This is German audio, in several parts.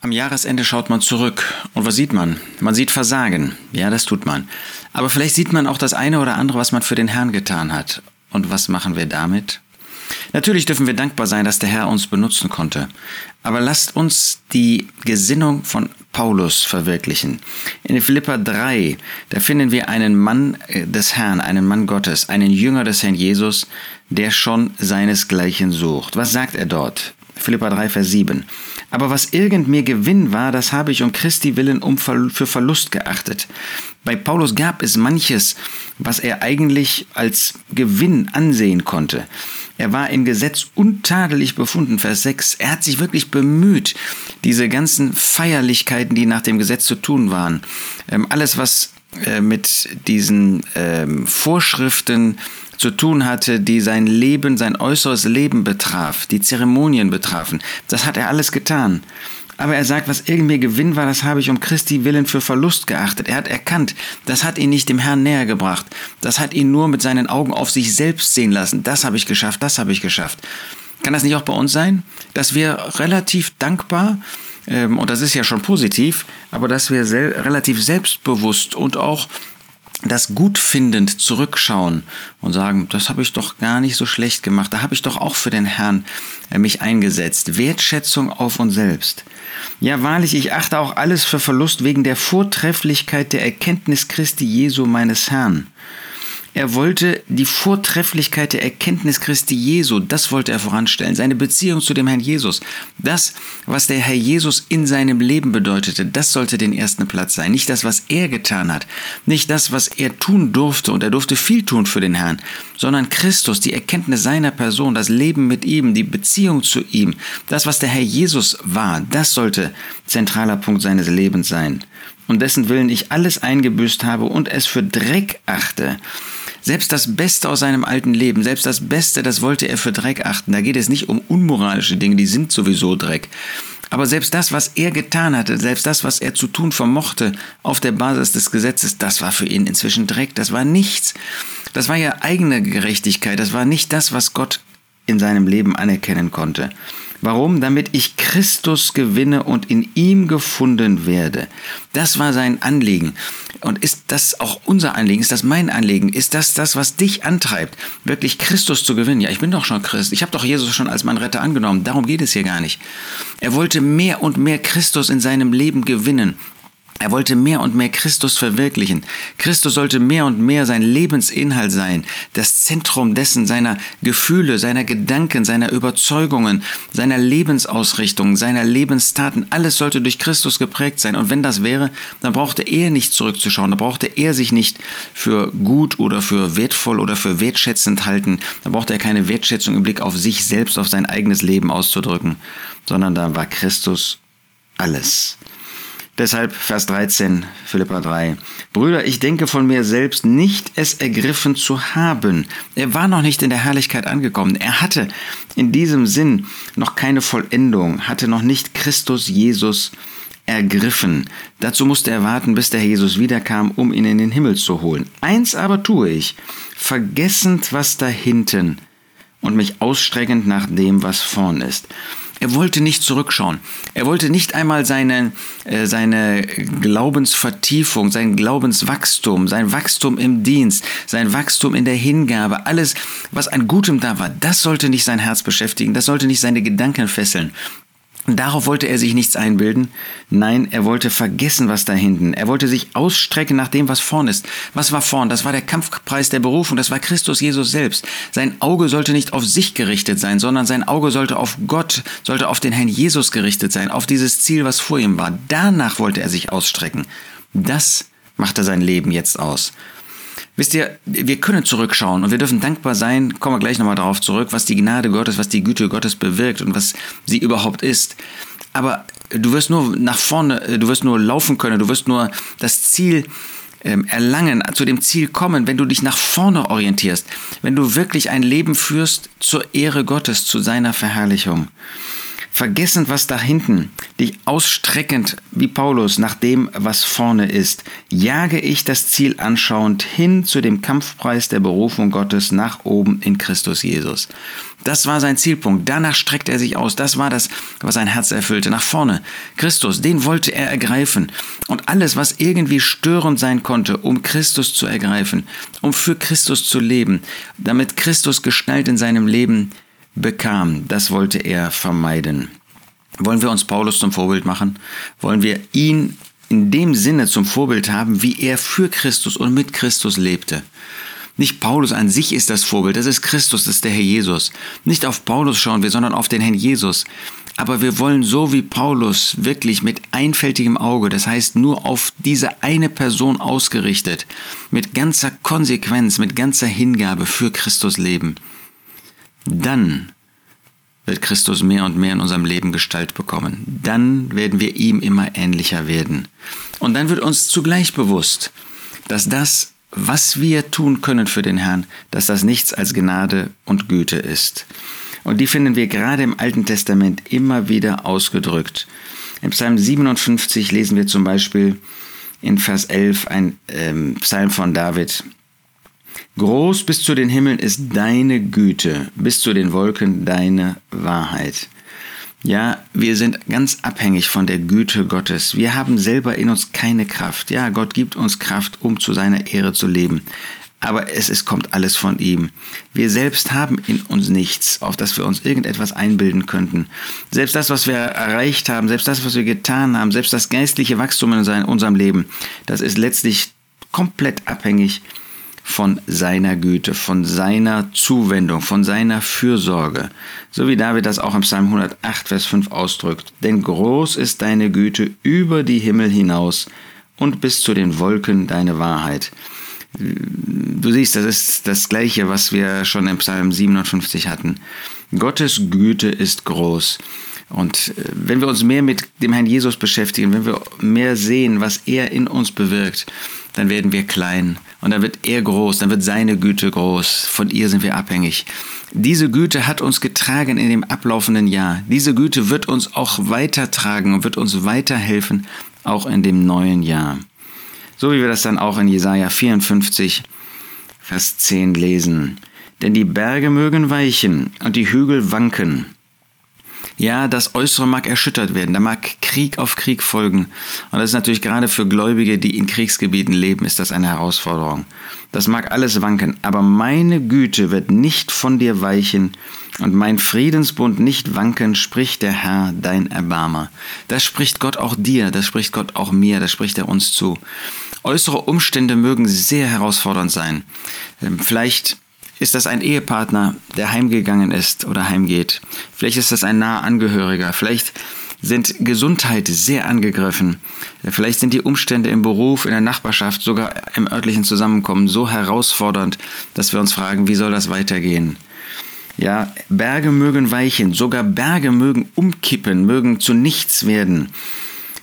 Am Jahresende schaut man zurück. Und was sieht man? Man sieht Versagen. Ja, das tut man. Aber vielleicht sieht man auch das eine oder andere, was man für den Herrn getan hat. Und was machen wir damit? Natürlich dürfen wir dankbar sein, dass der Herr uns benutzen konnte. Aber lasst uns die Gesinnung von Paulus verwirklichen. In Philippa 3, da finden wir einen Mann äh, des Herrn, einen Mann Gottes, einen Jünger des Herrn Jesus, der schon seinesgleichen sucht. Was sagt er dort? Philippa 3, Vers 7. Aber was irgend mir Gewinn war, das habe ich um Christi willen um für Verlust geachtet. Bei Paulus gab es manches, was er eigentlich als Gewinn ansehen konnte. Er war im Gesetz untadelig befunden, Vers 6. Er hat sich wirklich bemüht, diese ganzen Feierlichkeiten, die nach dem Gesetz zu tun waren, ähm, alles, was äh, mit diesen ähm, Vorschriften zu tun hatte, die sein Leben, sein äußeres Leben betraf, die Zeremonien betrafen. Das hat er alles getan. Aber er sagt, was irgendwie Gewinn war, das habe ich um Christi willen für Verlust geachtet. Er hat erkannt, das hat ihn nicht dem Herrn näher gebracht. Das hat ihn nur mit seinen Augen auf sich selbst sehen lassen. Das habe ich geschafft, das habe ich geschafft. Kann das nicht auch bei uns sein, dass wir relativ dankbar, ähm, und das ist ja schon positiv, aber dass wir sel relativ selbstbewusst und auch das gut findend zurückschauen und sagen, das habe ich doch gar nicht so schlecht gemacht, da habe ich doch auch für den Herrn äh, mich eingesetzt. Wertschätzung auf uns selbst. Ja, wahrlich, ich achte auch alles für Verlust wegen der Vortrefflichkeit der Erkenntnis Christi Jesu meines Herrn. Er wollte die Vortrefflichkeit der Erkenntnis Christi Jesu, das wollte er voranstellen, seine Beziehung zu dem Herrn Jesus. Das, was der Herr Jesus in seinem Leben bedeutete, das sollte den ersten Platz sein. Nicht das, was er getan hat, nicht das, was er tun durfte, und er durfte viel tun für den Herrn, sondern Christus, die Erkenntnis seiner Person, das Leben mit ihm, die Beziehung zu ihm, das, was der Herr Jesus war, das sollte zentraler Punkt seines Lebens sein. Und dessen Willen ich alles eingebüßt habe und es für Dreck achte, selbst das Beste aus seinem alten Leben, selbst das Beste, das wollte er für Dreck achten. Da geht es nicht um unmoralische Dinge, die sind sowieso Dreck. Aber selbst das, was er getan hatte, selbst das, was er zu tun vermochte auf der Basis des Gesetzes, das war für ihn inzwischen Dreck, das war nichts. Das war ja eigene Gerechtigkeit, das war nicht das, was Gott in seinem Leben anerkennen konnte. Warum? Damit ich Christus gewinne und in ihm gefunden werde. Das war sein Anliegen. Und ist das auch unser Anliegen? Ist das mein Anliegen? Ist das das, was dich antreibt, wirklich Christus zu gewinnen? Ja, ich bin doch schon Christ. Ich habe doch Jesus schon als mein Retter angenommen. Darum geht es hier gar nicht. Er wollte mehr und mehr Christus in seinem Leben gewinnen. Er wollte mehr und mehr Christus verwirklichen. Christus sollte mehr und mehr sein Lebensinhalt sein, das Zentrum dessen seiner Gefühle, seiner Gedanken, seiner Überzeugungen, seiner Lebensausrichtung, seiner Lebenstaten. Alles sollte durch Christus geprägt sein. Und wenn das wäre, dann brauchte er nicht zurückzuschauen, dann brauchte er sich nicht für gut oder für wertvoll oder für wertschätzend halten. Da brauchte er keine Wertschätzung im Blick auf sich selbst, auf sein eigenes Leben auszudrücken, sondern da war Christus alles. Deshalb Vers 13, Philippa 3. Brüder, ich denke von mir selbst nicht, es ergriffen zu haben. Er war noch nicht in der Herrlichkeit angekommen. Er hatte in diesem Sinn noch keine Vollendung, hatte noch nicht Christus Jesus ergriffen. Dazu musste er warten, bis der Herr Jesus wiederkam, um ihn in den Himmel zu holen. Eins aber tue ich, vergessend was da hinten und mich ausstreckend nach dem, was vorn ist. Er wollte nicht zurückschauen. Er wollte nicht einmal seine, äh, seine Glaubensvertiefung, sein Glaubenswachstum, sein Wachstum im Dienst, sein Wachstum in der Hingabe, alles, was an Gutem da war, das sollte nicht sein Herz beschäftigen, das sollte nicht seine Gedanken fesseln. Darauf wollte er sich nichts einbilden. Nein, er wollte vergessen, was da hinten. Er wollte sich ausstrecken nach dem, was vorn ist. Was war vorn? Das war der Kampfpreis der Berufung. Das war Christus Jesus selbst. Sein Auge sollte nicht auf sich gerichtet sein, sondern sein Auge sollte auf Gott, sollte auf den Herrn Jesus gerichtet sein, auf dieses Ziel, was vor ihm war. Danach wollte er sich ausstrecken. Das machte sein Leben jetzt aus. Wisst ihr, wir können zurückschauen und wir dürfen dankbar sein, kommen wir gleich nochmal darauf zurück, was die Gnade Gottes, was die Güte Gottes bewirkt und was sie überhaupt ist. Aber du wirst nur nach vorne, du wirst nur laufen können, du wirst nur das Ziel ähm, erlangen, zu dem Ziel kommen, wenn du dich nach vorne orientierst, wenn du wirklich ein Leben führst zur Ehre Gottes, zu seiner Verherrlichung. Vergessend, was da hinten, dich ausstreckend wie Paulus nach dem, was vorne ist, jage ich das Ziel anschauend hin zu dem Kampfpreis der Berufung Gottes nach oben in Christus Jesus. Das war sein Zielpunkt. Danach streckt er sich aus. Das war das, was sein Herz erfüllte. Nach vorne. Christus, den wollte er ergreifen. Und alles, was irgendwie störend sein konnte, um Christus zu ergreifen, um für Christus zu leben, damit Christus Gestalt in seinem Leben bekam. Das wollte er vermeiden. Wollen wir uns Paulus zum Vorbild machen? Wollen wir ihn in dem Sinne zum Vorbild haben, wie er für Christus und mit Christus lebte? Nicht Paulus an sich ist das Vorbild, das ist Christus, das ist der Herr Jesus. Nicht auf Paulus schauen wir, sondern auf den Herrn Jesus. Aber wir wollen so wie Paulus wirklich mit einfältigem Auge, das heißt nur auf diese eine Person ausgerichtet, mit ganzer Konsequenz, mit ganzer Hingabe für Christus leben dann wird Christus mehr und mehr in unserem Leben Gestalt bekommen. Dann werden wir ihm immer ähnlicher werden. Und dann wird uns zugleich bewusst, dass das, was wir tun können für den Herrn, dass das nichts als Gnade und Güte ist. Und die finden wir gerade im Alten Testament immer wieder ausgedrückt. Im Psalm 57 lesen wir zum Beispiel in Vers 11 ein ähm, Psalm von David. Groß bis zu den Himmeln ist deine Güte, bis zu den Wolken deine Wahrheit. Ja, wir sind ganz abhängig von der Güte Gottes. Wir haben selber in uns keine Kraft. Ja, Gott gibt uns Kraft, um zu seiner Ehre zu leben. Aber es, es kommt alles von ihm. Wir selbst haben in uns nichts, auf das wir uns irgendetwas einbilden könnten. Selbst das, was wir erreicht haben, selbst das, was wir getan haben, selbst das geistliche Wachstum in unserem Leben, das ist letztlich komplett abhängig von seiner Güte, von seiner Zuwendung, von seiner Fürsorge. So wie David das auch im Psalm 108, Vers 5 ausdrückt. Denn groß ist deine Güte über die Himmel hinaus und bis zu den Wolken deine Wahrheit. Du siehst, das ist das Gleiche, was wir schon im Psalm 57 hatten. Gottes Güte ist groß. Und äh, wenn wir uns mehr mit dem Herrn Jesus beschäftigen, wenn wir mehr sehen, was er in uns bewirkt, dann werden wir klein und dann wird er groß, dann wird seine Güte groß. Von ihr sind wir abhängig. Diese Güte hat uns getragen in dem ablaufenden Jahr. Diese Güte wird uns auch weitertragen und wird uns weiterhelfen, auch in dem neuen Jahr. So wie wir das dann auch in Jesaja 54, Vers 10 lesen. Denn die Berge mögen weichen und die Hügel wanken, ja, das Äußere mag erschüttert werden, da mag Krieg auf Krieg folgen. Und das ist natürlich gerade für Gläubige, die in Kriegsgebieten leben, ist das eine Herausforderung. Das mag alles wanken, aber meine Güte wird nicht von dir weichen und mein Friedensbund nicht wanken, spricht der Herr, dein Erbarmer. Das spricht Gott auch dir, das spricht Gott auch mir, das spricht er uns zu. Äußere Umstände mögen sehr herausfordernd sein. Ähm, vielleicht ist das ein Ehepartner, der heimgegangen ist oder heimgeht? Vielleicht ist das ein naher Angehöriger. Vielleicht sind Gesundheit sehr angegriffen. Vielleicht sind die Umstände im Beruf, in der Nachbarschaft, sogar im örtlichen Zusammenkommen so herausfordernd, dass wir uns fragen, wie soll das weitergehen? Ja, Berge mögen weichen, sogar Berge mögen umkippen, mögen zu nichts werden.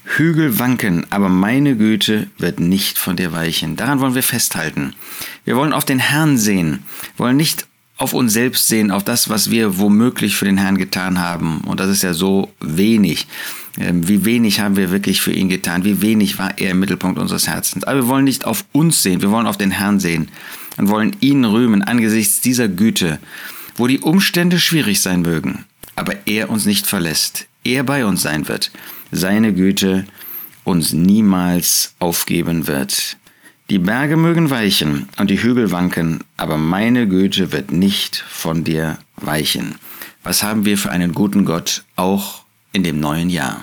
Hügel wanken, aber meine Güte wird nicht von dir weichen. Daran wollen wir festhalten. Wir wollen auf den Herrn sehen, wollen nicht auf uns selbst sehen, auf das, was wir womöglich für den Herrn getan haben. Und das ist ja so wenig. Ähm, wie wenig haben wir wirklich für ihn getan? Wie wenig war er im Mittelpunkt unseres Herzens? Aber wir wollen nicht auf uns sehen, wir wollen auf den Herrn sehen und wollen ihn rühmen angesichts dieser Güte, wo die Umstände schwierig sein mögen, aber er uns nicht verlässt, er bei uns sein wird seine Güte uns niemals aufgeben wird. Die Berge mögen weichen und die Hügel wanken, aber meine Güte wird nicht von dir weichen. Was haben wir für einen guten Gott auch in dem neuen Jahr?